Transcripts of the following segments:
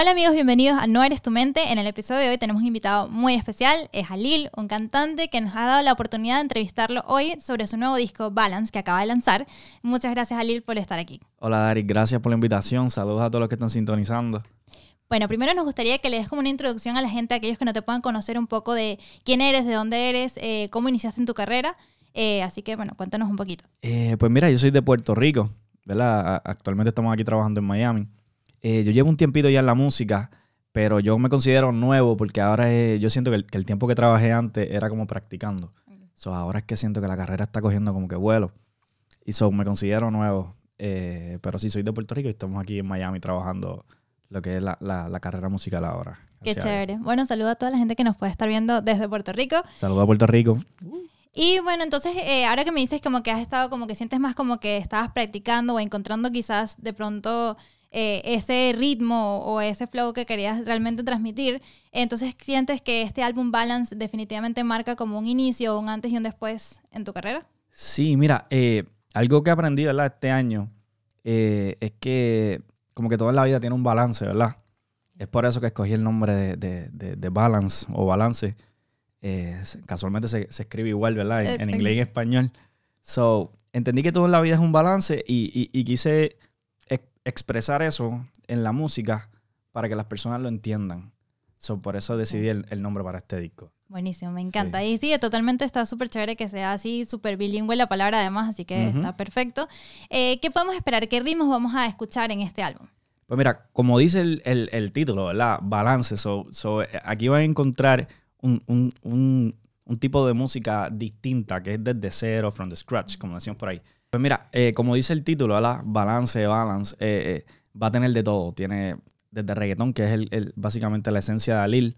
Hola amigos, bienvenidos a No Eres Tu Mente. En el episodio de hoy tenemos un invitado muy especial, es Halil, un cantante que nos ha dado la oportunidad de entrevistarlo hoy sobre su nuevo disco Balance que acaba de lanzar. Muchas gracias Halil por estar aquí. Hola Dari, gracias por la invitación. Saludos a todos los que están sintonizando. Bueno, primero nos gustaría que le des como una introducción a la gente, a aquellos que no te puedan conocer un poco de quién eres, de dónde eres, eh, cómo iniciaste en tu carrera. Eh, así que bueno, cuéntanos un poquito. Eh, pues mira, yo soy de Puerto Rico, ¿verdad? Actualmente estamos aquí trabajando en Miami. Yo llevo un tiempito ya en la música pero yo me considero nuevo porque ahora yo siento que el, tiempo que trabajé antes era como practicando. So, ahora es que siento que la carrera está cogiendo como que vuelo. Y so, me considero nuevo. Eh, pero sí, soy de Puerto Rico y estamos aquí en Miami trabajando lo que es la, la, carrera musical ahora. Qué chévere. Bueno, saludo a toda la gente que nos puede estar viendo desde Puerto Rico. Saludos a Puerto Rico. Y bueno, entonces eh, ahora que me dices como que has estado, como que sientes más como que estabas practicando o encontrando quizás de pronto eh, ese ritmo o ese flow que querías realmente transmitir. Entonces, ¿sientes que este álbum Balance definitivamente marca como un inicio, un antes y un después en tu carrera? Sí, mira, eh, algo que aprendí, ¿verdad? Este año eh, es que como que toda la vida tiene un balance, ¿verdad? Es por eso que escogí el nombre de, Balance o Balance. casualmente se, escribe igual, ¿verdad? En, inglés y en español. So, entendí que todo en la vida es un balance y quise expresar eso en la música para que las personas lo entiendan. So, por eso decidí el, nombre para este disco. Buenísimo, me encanta. Y sí, totalmente está súper chévere que sea así, súper bilingüe la palabra además, así que está perfecto. Eh, ¿Qué podemos esperar? ¿Qué ritmos vamos a escuchar en este álbum? Pues mira, como dice el, título, ¿verdad? Balance. So, aquí van a encontrar un, un, tipo de música distinta, que es desde cero, from the scratch, como decíamos por ahí. Pues mira, eh, como dice el título, ¿verdad? Balance, balance, eh, eh, va a tener de todo. Tiene desde reggaetón, que es el, básicamente la esencia de Alil,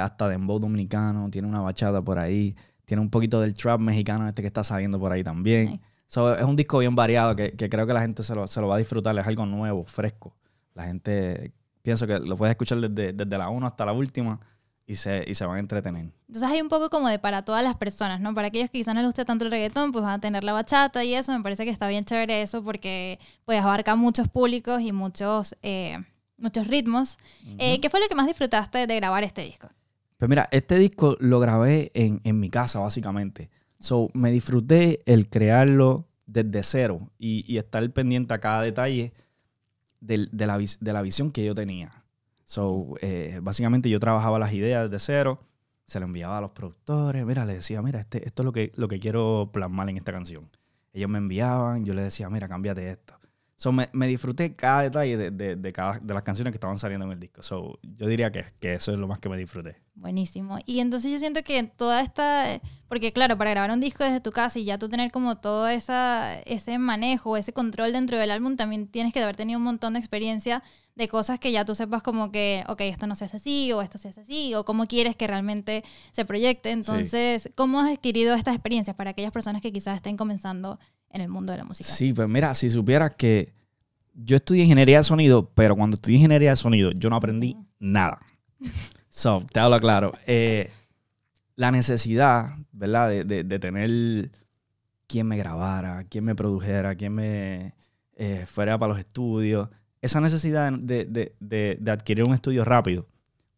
hasta dembow dominicano, tiene una bachata por ahí, tiene un poquito del trap mexicano este que está saliendo por ahí también. es un disco bien variado que, creo que la gente se lo, va a disfrutar, es algo nuevo, fresco. La gente, pienso que lo puedes escuchar desde, desde la 1 hasta la última y se, y se van a entretener. Entonces hay un poco como de para todas las personas, ¿no? Para aquellos que quizás no les guste tanto el reggaetón, pues van a tener la bachata y eso. Me parece que está bien chévere eso porque pues abarca muchos públicos y muchos, eh, muchos ritmos. Eh, ¿Qué fue lo que más disfrutaste de grabar este disco? Pues mira, este disco lo grabé en, en mi casa básicamente. So, me disfruté el crearlo desde cero y, y estar pendiente a cada detalle de, de, la, de la visión que yo tenía. So, eh, básicamente yo trabajaba las ideas de cero, se lo enviaba a los productores, mira, le decía, mira, este, esto es lo que, lo que quiero plasmar en esta canción. Ellos me enviaban, yo les decía, mira, cámbiate esto. So, me, me, disfruté cada detalle de, de, de, cada, de las canciones que estaban saliendo en el disco. So, yo diría que, que, eso es lo más que me disfruté. Buenísimo. Y entonces yo siento que toda esta... Porque claro, para grabar un disco desde tu casa y ya tú tener como todo esa, ese manejo, ese control dentro del álbum, también tienes que haber tenido un montón de experiencia de cosas que ya tú sepas como que, ok, esto no se hace así o esto se hace así o cómo quieres que realmente se proyecte. Entonces, ¿cómo has adquirido estas experiencias para aquellas personas que quizás estén comenzando en el mundo de la música. Sí, pues mira, si supieras que yo estudié ingeniería de sonido, pero cuando estudié ingeniería de sonido yo no aprendí nada. So, te hablo claro. Eh, la necesidad, ¿verdad? De, de, tener quien me grabara, quien me produjera, quien me eh, fuera para los estudios. Esa necesidad de, de, adquirir un estudio rápido,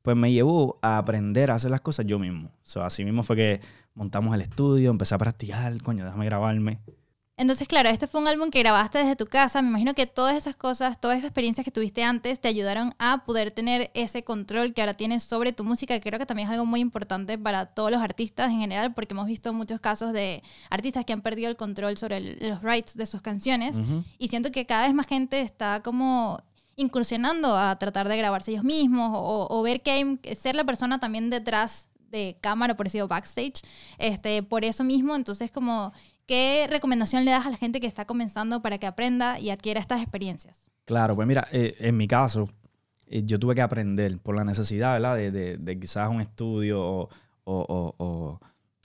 pues me llevó a aprender a hacer las cosas yo mismo. So, así mismo fue que montamos el estudio, empecé a practicar, coño, déjame grabarme. Entonces, claro, este fue un álbum que grabaste desde tu casa. Me imagino que todas esas cosas, todas esas experiencias que tuviste antes te ayudaron a poder tener ese control que ahora tienes sobre tu música, que creo que también es algo muy importante para todos los artistas en general, porque hemos visto muchos casos de artistas que han perdido el control sobre los rights de sus canciones. Y siento que cada vez más gente está como incursionando a tratar de grabarse ellos mismos o, o ver que hay, ser la persona también detrás de cámara, por decirlo backstage, este, por eso mismo, entonces como ¿Qué recomendación le das a la gente que está comenzando para que aprenda y adquiera estas experiencias? Claro, pues mira, eh, en mi caso, eh, yo tuve que aprender por la necesidad, ¿verdad? De, quizás un estudio o,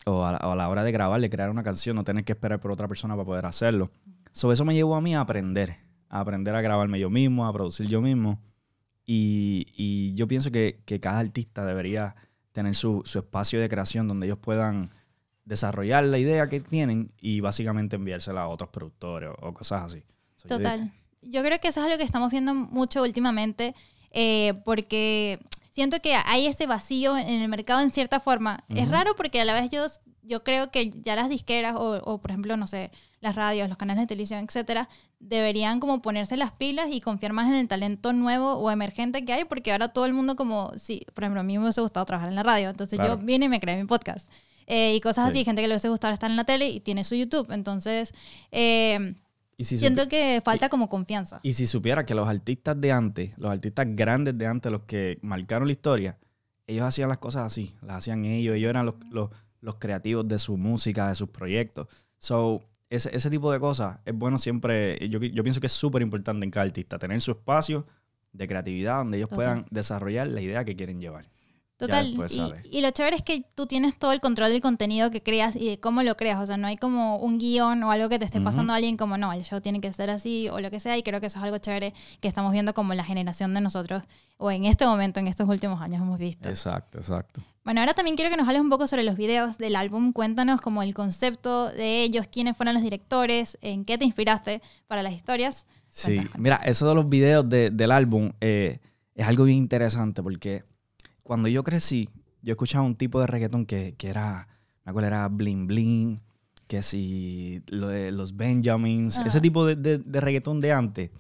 a, la, hora de grabar, de crear una canción, no tener que esperar por otra persona para poder hacerlo. Sobre eso me llevó a mí a aprender, a aprender a grabarme yo mismo, a producir yo mismo. Y, yo pienso que, cada artista debería tener su, su espacio de creación donde ellos puedan desarrollar la idea que tienen y básicamente enviársela a otros productores o, cosas así. Total. Yo, creo que eso es algo que estamos viendo mucho últimamente. eh, porque siento que hay ese vacío en el mercado en cierta forma. Es Ujú. raro porque a la vez yo, yo creo que ya las disqueras o, o, por ejemplo, no sé, las radios, los canales de televisión, etcétera, deberían como ponerse las pilas y confiar más en el talento nuevo o emergente que hay, porque ahora todo el mundo como, sí, por ejemplo, a mí me hubiese gustado trabajar en la radio, entonces Claro. yo vine y me creé mi podcast. Eh, y cosas Sí. así, gente que le hubiese gustado estar en la tele y tiene su YouTube. Entonces, eh, Y si, siento que falta como confianza. y si supiera que los artistas de antes, los artistas grandes de antes, los que marcaron la historia, ellos hacían las cosas así, las hacían ellos, ellos eran los, los, los creativos de su música, de sus proyectos. So, ese, ese tipo de cosas es bueno siempre, yo, yo pienso que es súper importante en cada artista, tener su espacio de creatividad donde ellos Total. puedan desarrollar la idea que quieren llevar. Total. Y, lo chévere es que tú tienes todo el control del contenido que creas y de cómo lo creas. O sea, no hay como un guion o algo que te esté pasando a alguien como, no, el show tiene que ser así o lo que sea. Y creo que eso es algo chévere que estamos viendo como la generación de nosotros o en este momento, en estos últimos años hemos visto. Exacto, exacto. Bueno, ahora también quiero que nos hables un poco sobre los videos del álbum. Cuéntanos como el concepto de ellos, quiénes fueron los directores, en qué te inspiraste para las historias. Sí, Cuéntanos. mira, eso de los videos de- del álbum eh, es algo bien interesante porque cuando yo crecí, yo escuchaba un tipo de reggaetón que, que era, me acuerdo, era Bling Bling, que si lo de los Benjamins, Ajá. ese tipo de, de- de reggaetón de antes.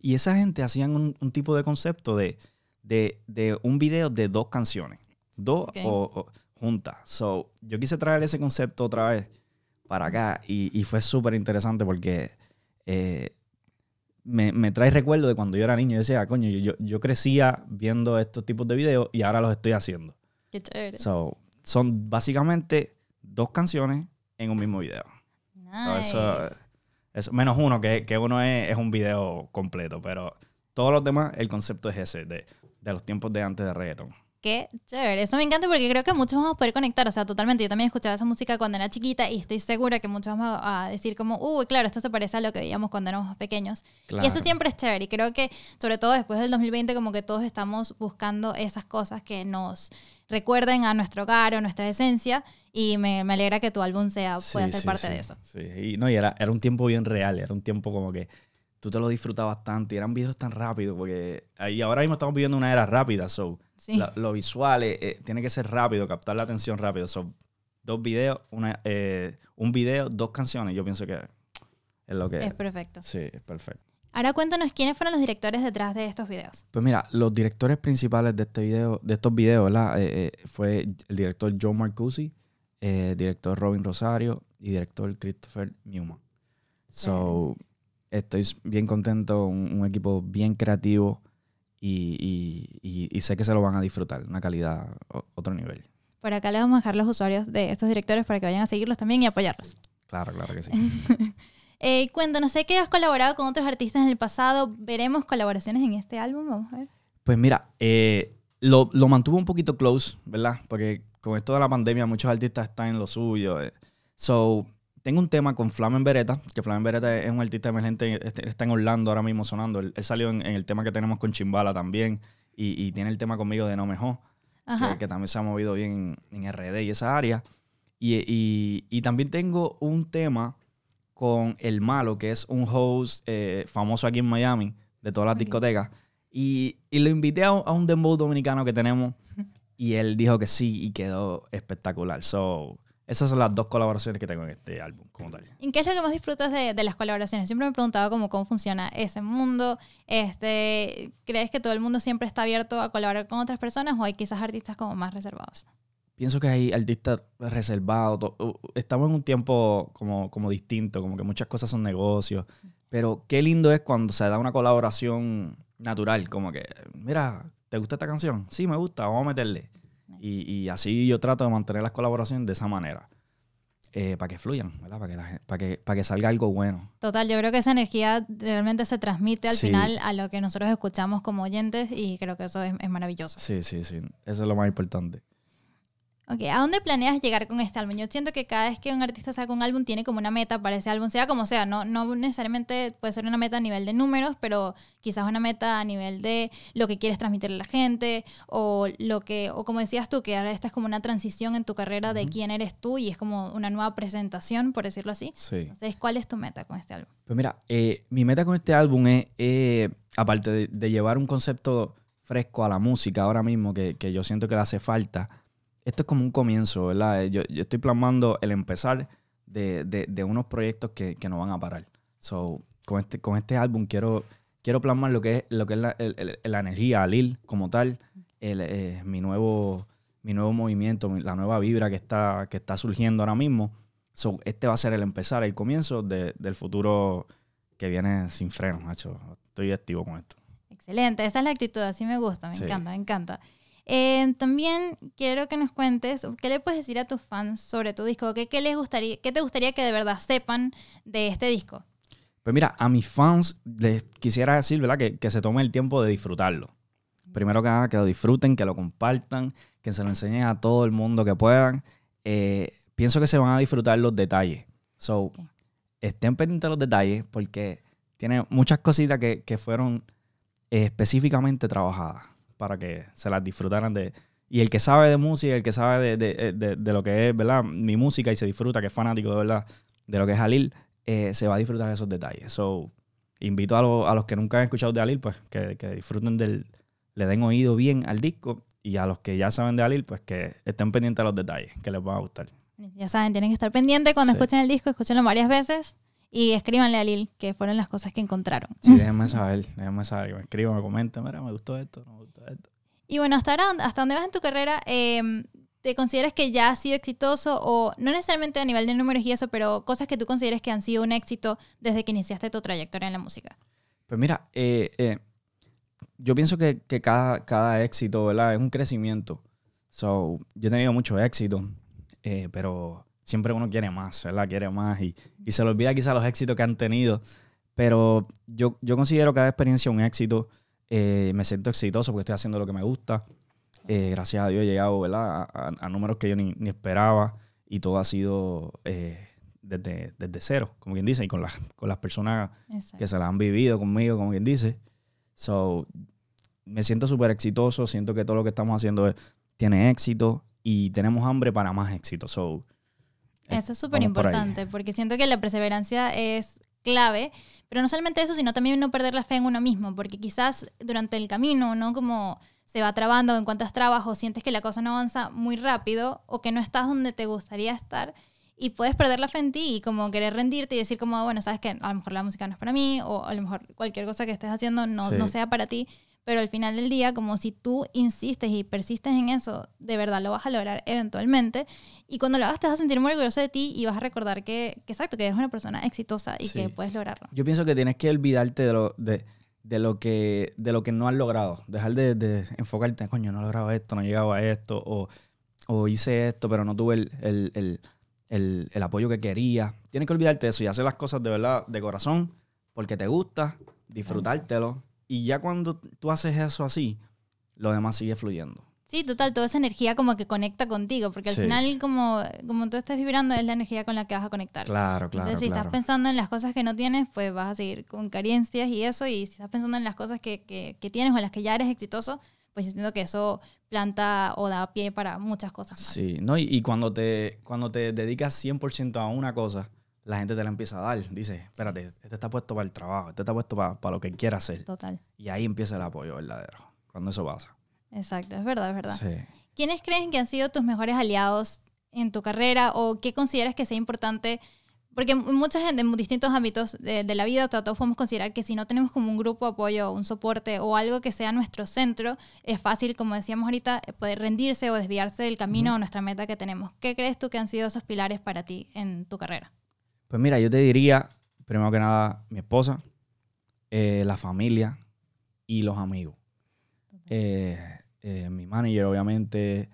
Y esa gente hacían un, un tipo de concepto de, de, de un video de dos canciones, dos Ok. o, o juntas. So, yo quise traer ese concepto otra vez para acá y, y fue súper interesante porque eh, me, me trae recuerdo de cuando yo era niño. Yo decía, coño, yo, yo crecía viendo estos tipos de videos y ahora los estoy haciendo. Qué chévere. So, son básicamente dos canciones en un mismo video. So, Nice. eso, eso- menos uno, que, que uno es, es un video completo, pero todos los demás, el concepto es ese, de, de los tiempos de antes de reggaeton. Qué chévere. Eso me encanta porque creo que muchos vamos a poder conectar. O sea, totalmente. Yo también escuchaba esa música cuando era chiquita y estoy segura que muchos vamos a decir como, uy, claro, esto se parece a lo que veíamos cuando éramos pequeños. Y eso siempre es chévere. Y creo que, sobre todo después del 2020, como que todos estamos buscando esas cosas que nos recuerden a nuestro hogar o nuestra esencia. Y me, me alegra que tu álbum sea, pueda Sí, ser sí, parte sí. de eso. Sí, y, no, y era, era un tiempo bien real, era un tiempo como que tú te lo disfrutabas tanto y eran videos tan rápidos, porque ahí ahora mismo estamos viviendo una era rápida, so Sí. la- lo visual eh, eh, tiene que ser rápido, captar la atención rápido. So, dos videos, una, eh, un video, dos canciones, yo pienso que es lo que Es perfecto. Sí, es perfecto. Ahora cuéntanos quiénes fueron los directores detrás de estos videos. Pues mira, los directores principales de este video, de estos videos, ¿verdad? Eh, eh, fue el director John Marcusi, eh, director Robin Rosario y director Christopher Newman. So, estoy bien contento, un, un equipo bien creativo y, y- y- y sé que se lo van a disfrutar, una calidad otro nivel. Por acá les vamos a dejar los usuarios de estos directores para que vayan a seguirlos también y apoyarlos. Claro, claro que sí. Eh, cuéntanos, sé que has colaborado con otros artistas en el pasado. ¿Veremos colaboraciones en este álbum? Vamos a ver. Pues mira, eh, lo, lo mantuvo un poquito close, ¿verdad? Porque con esto de la pandemia muchos artistas están en lo suyo. eh. So, tengo un tema con Flamen Beretta, que Flamen Beretta es un artista emergente, este- está en Orlando ahora mismo sonando. Él, él salió en, en el tema que tenemos con Chimbala también y, y tiene el tema conmigo de No Mejor, que, que también se ha movido bien en, en RD y esa área. Y, y- y también tengo un tema con El Malo, que es un host eh, famoso aquí en Miami, de todas las Ok. discotecas. Y, y lo invité a un, a un dembow dominicano que tenemos y él dijo que sí y quedó espectacular. So, esas son las dos colaboraciones que tengo en este álbum como tal. ¿Y qué es lo que más disfrutas de, de las colaboraciones? Siempre me he preguntado cómo, cómo funciona ese mundo. Este, ¿Crees que todo el mundo siempre está abierto a colaborar con otras personas o hay quizás artistas como más reservados? Pienso que hay artistas reservados. Estamos en un tiempo como, como distinto, como que muchas cosas son negocios. Pero qué lindo es cuando se da una colaboración natural, como que, mira, ¿te gusta esta canción? Sí, me gusta, vamos a meterle. Y, y así yo trato de mantener las colaboraciones de esa manera. eh, para que fluyan, ¿verdad? Para que, la gen- para, que, para que salga algo bueno. Total, yo creo que esa energía realmente se transmite al Sí. final a lo que nosotros escuchamos como oyentes y creo que eso es, es maravilloso. Sí, sí, sí. Eso es lo más importante. Ok, ¿a dónde planeas llegar con este álbum? Yo siento que cada vez que un artista saca un álbum tiene como una meta para ese álbum, sea como sea, no, no necesariamente puede ser una meta a nivel de números, pero quizás una meta a nivel de lo que quieres transmitirle a la gente o lo que, o como decías tú, que ahora esta es como una transición en tu carrera de quién eres tú y es como una nueva presentación, por decirlo así. Sí. Entonces, ¿cuál es tu meta con este álbum? Pues mira, eh, mi meta con este álbum es, eh, aparte de, de llevar un concepto fresco a la música ahora mismo que, que yo siento que le hace falta. Esto es como un comienzo, ¿verdad? Yo, yo estoy plasmando el empezar de, de, de unos proyectos que, que, no van a parar. So, con este, con este álbum quiero, quiero plasmar lo que es, lo que es la, el, el, la energía, Lil como tal, el, eh, mi, nuevo, mi nuevo movimiento, la nueva vibra que está, que está surgiendo ahora mismo. So, este va a ser el empezar, el comienzo de, del futuro que viene sin freno, macho. Estoy activo con esto. Excelente, esa es la actitud, así me gusta, me sí. encanta, me encanta. Eh, también quiero que nos cuentes qué le puedes decir a tus fans sobre tu disco, qué, qué les gustaría, qué te gustaría que de verdad sepan de este disco. Pues mira, a mis fans les quisiera decir, ¿verdad? Que, que se tomen el tiempo de disfrutarlo. Primero que nada, que lo disfruten, que lo compartan, que se lo enseñen a todo el mundo que puedan. Eh, pienso que se van a disfrutar los detalles. So, okay. estén pendientes de los detalles porque tiene muchas cositas que, que fueron eh, específicamente trabajadas para que se las disfrutaran de... Y el que sabe de música, el que sabe de, de, de, de, lo que es, ¿verdad? Mi música y se disfruta, que es fanático de verdad de lo que es Alil, eh, se va a disfrutar de esos detalles. So, invito a, lo, a los que nunca han escuchado de Alil, pues que, que, disfruten del... Le den oído bien al disco y a los que ya saben de Alil, pues que estén pendientes de los detalles, que les va a gustar. Ya saben, tienen que estar pendientes cuando sí. escuchen el disco, escúchenlo varias veces y escríbanle a Lil que fueron las cosas que encontraron. Sí, déjenme saber, déjenme saber, me escriban, me comenten, mira, me gustó esto, no me gustó esto. Y bueno, hasta ahora, hasta dónde vas en tu carrera, eh, ¿te consideras que ya has sido exitoso o no necesariamente a nivel de números y eso, pero cosas que tú consideres que han sido un éxito desde que iniciaste tu trayectoria en la música? Pues mira, eh, eh, yo pienso que, que cada, cada, éxito, ¿verdad? Es un crecimiento. So, yo he tenido mucho éxito, eh, pero siempre uno quiere más, ¿verdad? Quiere más y, y se le olvida quizás los éxitos que han tenido. Pero yo, yo considero cada experiencia un éxito. Eh, me siento exitoso porque estoy haciendo lo que me gusta. Eh, gracias a Dios he llegado ¿verdad? A, a, a, números que yo ni, ni, esperaba y todo ha sido eh, desde, desde cero, como quien dice, y con, la, con las personas Exacto. que se la han vivido conmigo, como quien dice. So, me siento súper exitoso, siento que todo lo que estamos haciendo es, tiene éxito y tenemos hambre para más éxito. So, eso es súper importante, por porque siento que la perseverancia es clave, pero no solamente eso, sino también no perder la fe en uno mismo, porque quizás durante el camino, ¿no? Como se va trabando, encuentras trabajo, sientes que la cosa no avanza muy rápido o que no estás donde te gustaría estar y puedes perder la fe en ti y como querer rendirte y decir como, bueno, sabes que a lo mejor la música no es para mí o a lo mejor cualquier cosa que estés haciendo no, sí. no sea para ti, pero al final del día, como si tú insistes y persistes en eso, de verdad lo vas a lograr eventualmente. Y cuando lo hagas, te vas a sentir muy orgulloso de ti y vas a recordar que, que exacto, que eres una persona exitosa y sí. que puedes lograrlo. Yo pienso que tienes que olvidarte de lo, de, de lo, que, de lo que no has logrado. Dejar de, de enfocarte, coño, no he logrado esto, no he llegado a esto, o, o hice esto, pero no tuve el, el, el, el, el apoyo que quería. Tienes que olvidarte de eso y hacer las cosas de verdad, de corazón, porque te gusta, disfrutártelo. Y ya cuando tú haces eso así, lo demás sigue fluyendo. Sí, total, toda esa energía como que conecta contigo, porque al sí. final como, como tú estás vibrando es la energía con la que vas a conectar. Claro, claro. Entonces, si claro. estás pensando en las cosas que no tienes, pues vas a seguir con carencias y eso, y si estás pensando en las cosas que, que, que tienes o en las que ya eres exitoso, pues yo siento que eso planta o da pie para muchas cosas más. Sí, no, y, y cuando, te, cuando te dedicas 100% a una cosa, la gente te la empieza a dar. Dice, espérate, este está puesto para el trabajo, este está puesto para, para lo que quiera hacer. Total. Y ahí empieza el apoyo verdadero, cuando eso pasa. Exacto, es verdad, es verdad. Sí. ¿Quiénes creen que han sido tus mejores aliados en tu carrera o qué consideras que sea importante? Porque mucha gente en distintos ámbitos de, de la vida, todos podemos considerar que si no tenemos como un grupo de apoyo, un soporte o algo que sea nuestro centro, es fácil, como decíamos ahorita, poder rendirse o desviarse del camino uh -huh. o nuestra meta que tenemos. ¿Qué crees tú que han sido esos pilares para ti en tu carrera? Pues mira, yo te diría, primero que nada, mi esposa, eh, la familia y los amigos. Eh, eh, mi manager, obviamente,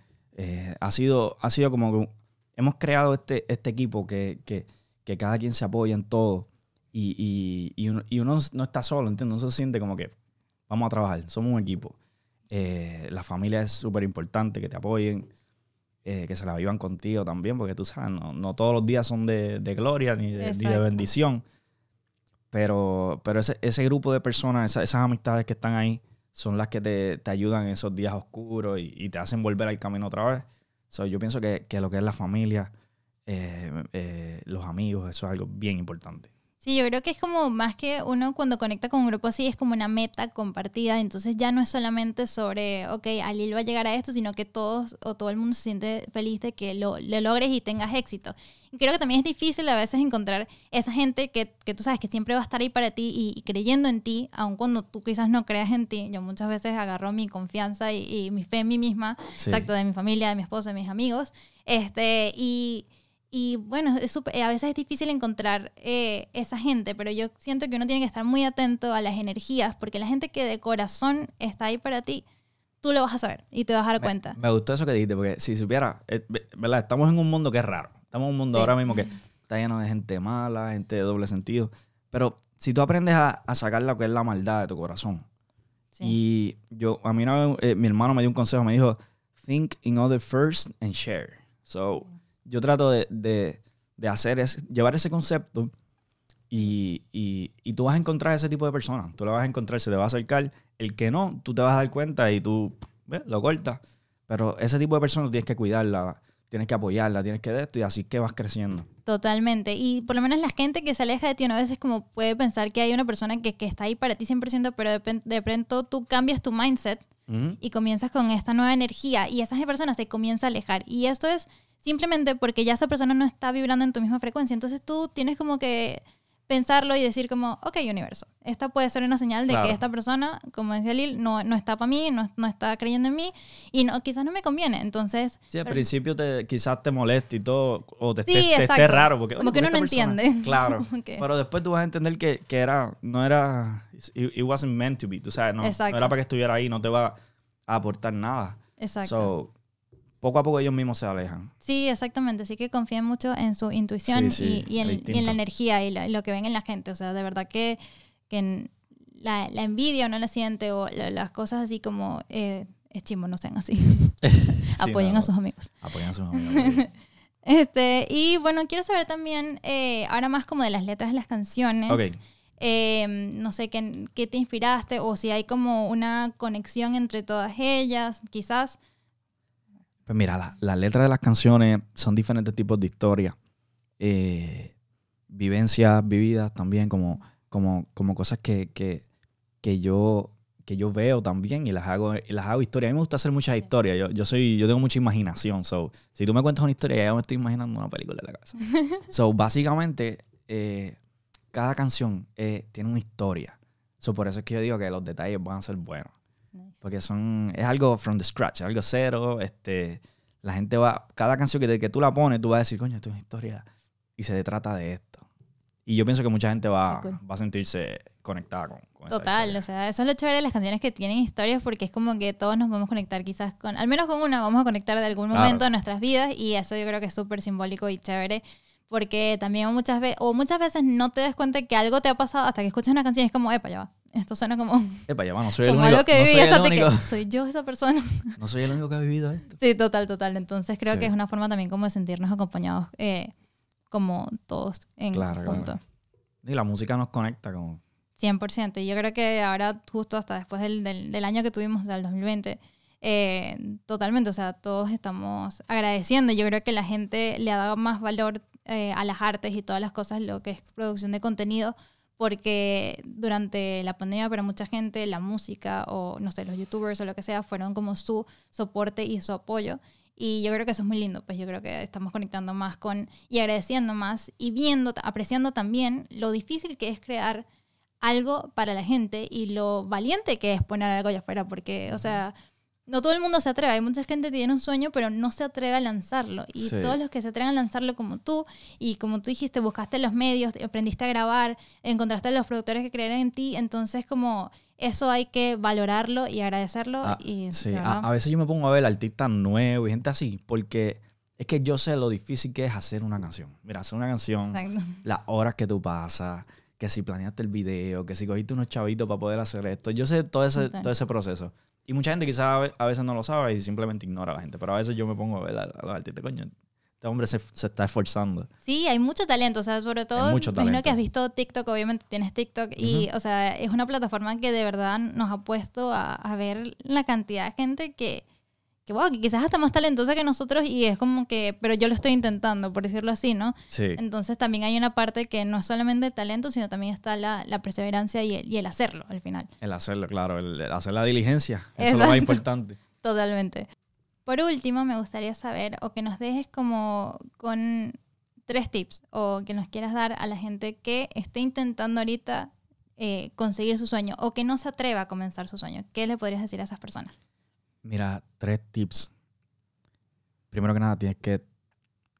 ha, sido, ha sido como que hemos creado este, este equipo que, que, que cada quien se apoya en todo y, y, y, uno, y uno, no está solo, ¿entiendes? No se siente como que vamos a trabajar, somos un equipo. La familia es súper importante, que te apoyen, eh, que se la vivan contigo también, porque tú sabes, no, no todos los días son de, de gloria ni de, ni de, bendición. Pero, pero ese, ese grupo de personas, esas, esas amistades que están ahí, son las que te, te ayudan en esos días oscuros y, y, te hacen volver al camino otra vez. So, yo pienso que, que, lo que es la familia, eh, eh, los amigos, eso es algo bien importante. Sí, yo creo que es como más que uno cuando conecta con un grupo así, es como una meta compartida. Entonces ya no es solamente sobre, ok, Alil va a llegar a esto, sino que todos o todo el mundo se siente feliz de que lo, lo logres y tengas éxito. Y creo que también es difícil a veces encontrar esa gente que, que tú sabes que siempre va a estar ahí para ti y, y creyendo en ti, aun cuando tú quizás no creas en ti. Yo muchas veces agarro mi confianza y, y mi fe en mí misma, Sí. exacto, de mi familia, de mi esposo, de mis amigos. Este, y. Y bueno, es súper- a veces es difícil encontrar eh, esa gente, pero yo siento que uno tiene que estar muy atento a las energías, porque la gente que de corazón está ahí para ti, tú lo vas a saber y te vas a dar cuenta. Me gustó eso que dijiste, porque si supiera, eh, ve- ¿verdad? Estamos en un mundo que es raro. Estamos en un mundo Sí. ahora mismo que está lleno de gente mala, gente de doble sentido. Pero si tú aprendes a, a sacar lo que es la maldad de tu corazón. Sí. Y yo, a mí una vez, eh, mi hermano me dio un consejo, me dijo, think in other first and share. So, yo trato de, de- de hacer es, llevar ese concepto y, y, y tú vas a encontrar ese tipo de personas. Tú le vas a encontrar, se te va a acercar. El que no, tú te vas a dar cuenta y tú ¿ves? lo cortas. Pero ese tipo de personas tienes que cuidarla, tienes que apoyarla, tienes que de esto y así que vas creciendo. Totalmente. Y por lo menos la gente que se aleja de ti, uno a veces como puede pensar que hay una persona que, que está ahí para ti 100%, pero de, de pronto tú cambias tu mindset y comienzas con esta nueva energía y esa persona se comienza a alejar. Y esto es simplemente porque ya esa persona no está vibrando en tu misma frecuencia. Entonces tú tienes como que pensarlo y decir como, ok, universo, esta puede ser una señal de Claro. que esta persona, como decía Lil, no, no está para mí, no, no está creyendo en mí y no, quizás no me conviene. Entonces, Sí, al pero- principio te, quizás te moleste y todo, o te Sí, esté, te esté raro. Porque, Como que ¿por uno no persona? entiende. Claro. Que- Pero después tú vas a entender que, que era, no era, it, it wasn't meant to be. Tú sabes, no, no era para que estuviera ahí, no te va a aportar nada. exacto. So, poco a poco ellos mismos se alejan. Sí, exactamente. Así que confíen mucho en su intuición Sí, sí, y, y en, y la energía y lo que ven en la gente. O sea, de verdad que, que en la, la envidia uno la siente o la- las cosas así como eh, es chimbo, no sean así. Apoyen no, a sus amigos. Apoyen a sus amigos. Este, y bueno, quiero saber también, eh, ahora más como de las letras de las canciones. Ok. Eh, no sé qué, qué te inspiraste o si hay como una conexión entre todas ellas, quizás. Pues mira, la- las letras de las canciones son diferentes tipos de historias. Eh, vivencias vividas también, como, como, como cosas que, que, que yo que yo veo también y las hago, y las hago historias. A mí me gusta hacer muchas historias. Yo, yo soy, yo tengo mucha imaginación. So, si tú me cuentas una historia, ya me estoy imaginando una película en la cabeza. so, básicamente, eh, cada canción eh, tiene una historia. So, por eso es que yo digo que los detalles van a ser buenos. Porque son, es algo from the scratch, algo cero. Este, la gente va, cada canción que, te- que tú la pones, tú vas a decir, coño, esto es una historia. Y se trata de esto. Y yo pienso que mucha gente va, cool. va a sentirse conectada con, con esa Total, historia. o sea, eso es lo chévere de las canciones que tienen historias porque es como que todos nos vamos a conectar quizás con, al menos con una, vamos a conectar de algún Claro. momento de nuestras vidas y eso yo creo que es súper simbólico y chévere porque también muchas veces, o muchas veces no te das cuenta que algo te ha pasado hasta que escuchas una canción y es como, epa, ya va. Esto suena como, Epa, ya va, no soy el como único, algo que no viví soy el hasta que único, soy yo esa persona. no soy el único que ha vivido esto. Sí, total, total. Entonces creo Sí. que es una forma también como de sentirnos acompañados eh, como todos en Claro, conjunto. claro. Y la música nos conecta con... 100%. Y yo creo que ahora, justo hasta después del, del, del año que tuvimos, del 2020, eh, totalmente, o sea, todos estamos agradeciendo. Yo creo que la gente le ha dado más valor eh, a las artes y todas las cosas, lo que es producción de contenido, porque durante la pandemia para mucha gente la música o, no sé, los youtubers o lo que sea, fueron como su soporte y su apoyo. Y yo creo que eso es muy lindo, pues yo creo que estamos conectando más con y agradeciendo más y viendo, apreciando también lo difícil que es crear algo para la gente y lo valiente que es poner algo allá afuera, porque, o sea, no todo el mundo se atreve. Hay mucha gente que tiene un sueño, pero no se atreve a lanzarlo. Y Sí. todos los que se atreven a lanzarlo como tú, y como tú dijiste, buscaste los medios, aprendiste a grabar, encontraste a los productores que creyeran en ti, entonces como eso hay que valorarlo y agradecerlo. Ah, y, sí, a, veces yo me pongo a ver artistas nuevos y gente así, porque es que yo sé lo difícil que es hacer una canción. Mira, hacer una canción, exacto. las horas que tú pasas, que si planeaste el video, que si cogiste unos chavitos para poder hacer esto. Yo sé todo ese, todo ese proceso. Y mucha gente quizás a ve- a veces no lo sabe y simplemente ignora a la gente. Pero a veces yo me pongo a ver a, a los artistas, coño, este hombre se, se está esforzando. Sí, hay mucho talento, o sea, sobre todo, mucho imagino talento. que has visto TikTok, obviamente tienes TikTok, y, o sea, es una plataforma que de verdad nos ha puesto a, a ver la cantidad de gente que, que, wow, que quizás hasta más talentosa que nosotros y es como que, pero yo lo estoy intentando, por decirlo así, ¿no? Sí. Entonces también hay una parte que no es solamente el talento, sino también está la, la perseverancia y el, y el hacerlo al final. El hacerlo, claro, el, el hacer la diligencia. Eso es lo más importante. Totalmente. Por último, me gustaría saber o que nos dejes como con tres tips o que nos quieras dar a la gente que esté intentando ahorita eh, conseguir su sueño o que no se atreva a comenzar su sueño. ¿Qué le podrías decir a esas personas? Mira, tres tips. Primero que nada, tienes que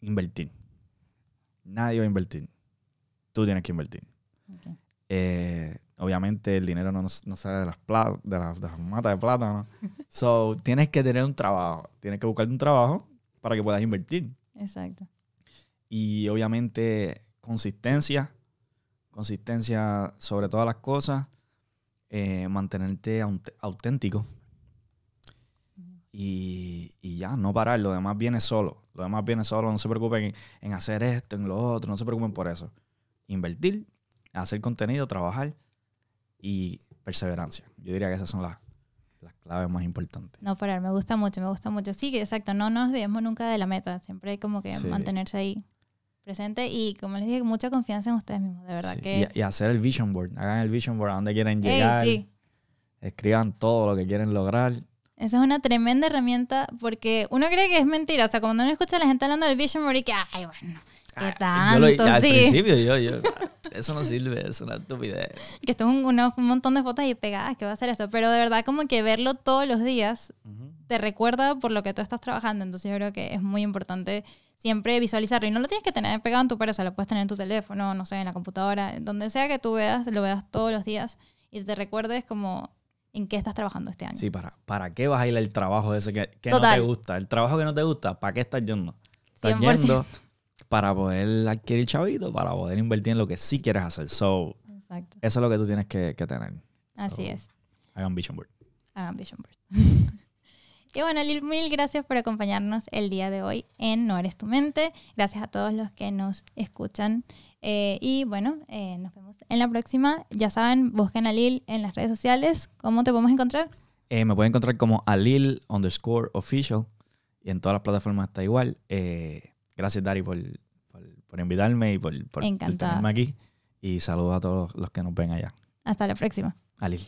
invertir. Nadie va a invertir. Tú tienes que invertir. Eh, obviamente el dinero no, no sale de las, pla- de, las, de las matas de plátano. so, tienes que tener un trabajo. Tienes que buscarte un trabajo para que puedas invertir. Exacto. Y obviamente consistencia. Consistencia sobre todas las cosas. eh, mantenerte aut- auténtico. Y, y ya, no parar. Lo demás viene solo. Lo demás viene solo. No se preocupen en, en hacer esto, en lo otro. No se preocupen por eso. Invertir, hacer contenido, trabajar y perseverancia. Yo diría que esas son las, las claves más importantes. No parar, me gusta mucho, me gusta mucho. Sí, que exacto, no nos debemos nunca de la meta. Siempre hay como que Sí. mantenerse ahí presente y como les dije, mucha confianza en ustedes mismos, de verdad Sí, que... Y, y hacer el vision board. Hagan el vision board a donde quieren Ey, llegar. sí, Escriban todo lo que quieren lograr. Esa es una tremenda herramienta porque uno cree que es mentira. O sea, cuando uno escucha a la gente hablando del Vision Board y que, ay, bueno, qué Ah, Yo lo- tanto, al sí. principio yo, yo, eso no sirve, es una estupidez. Que esto es un, una- un montón de fotos ahí pegadas, que va a hacer eso. Pero de verdad, como que verlo todos los días te recuerda por lo que tú estás trabajando. Entonces, yo creo que es muy importante siempre visualizarlo. Y no lo tienes que tener pegado en tu pared, o sea, lo puedes tener en tu teléfono, no sé, en la computadora, donde sea que tú veas, lo veas todos los días y te recuerdes como en qué estás trabajando este año. Sí, ¿para, ¿para qué vas a ir al trabajo ese que, que no te gusta? El trabajo que no te gusta, ¿para qué estás yendo? Estás 100%. yendo para poder adquirir chavito, para poder invertir en lo que sí quieres hacer. So, Exacto. eso es lo que tú tienes que, que tener. Así So, es. Hagan vision board. Hagan Vision Board. y bueno, Lil, mil gracias por acompañarnos el día de hoy en No Eres Tu Mente. Gracias a todos los que nos escuchan. Eh, y bueno, eh, nos vemos en la próxima. Ya saben, busquen a Lil en las redes sociales. ¿Cómo te podemos encontrar? Eh, me pueden encontrar como alil underscore official y en todas las plataformas está igual. Gracias, Dari, por, por, por invitarme y por, por, tenerme aquí. Y saludos a todos los que nos ven allá. Hasta la próxima. Alil.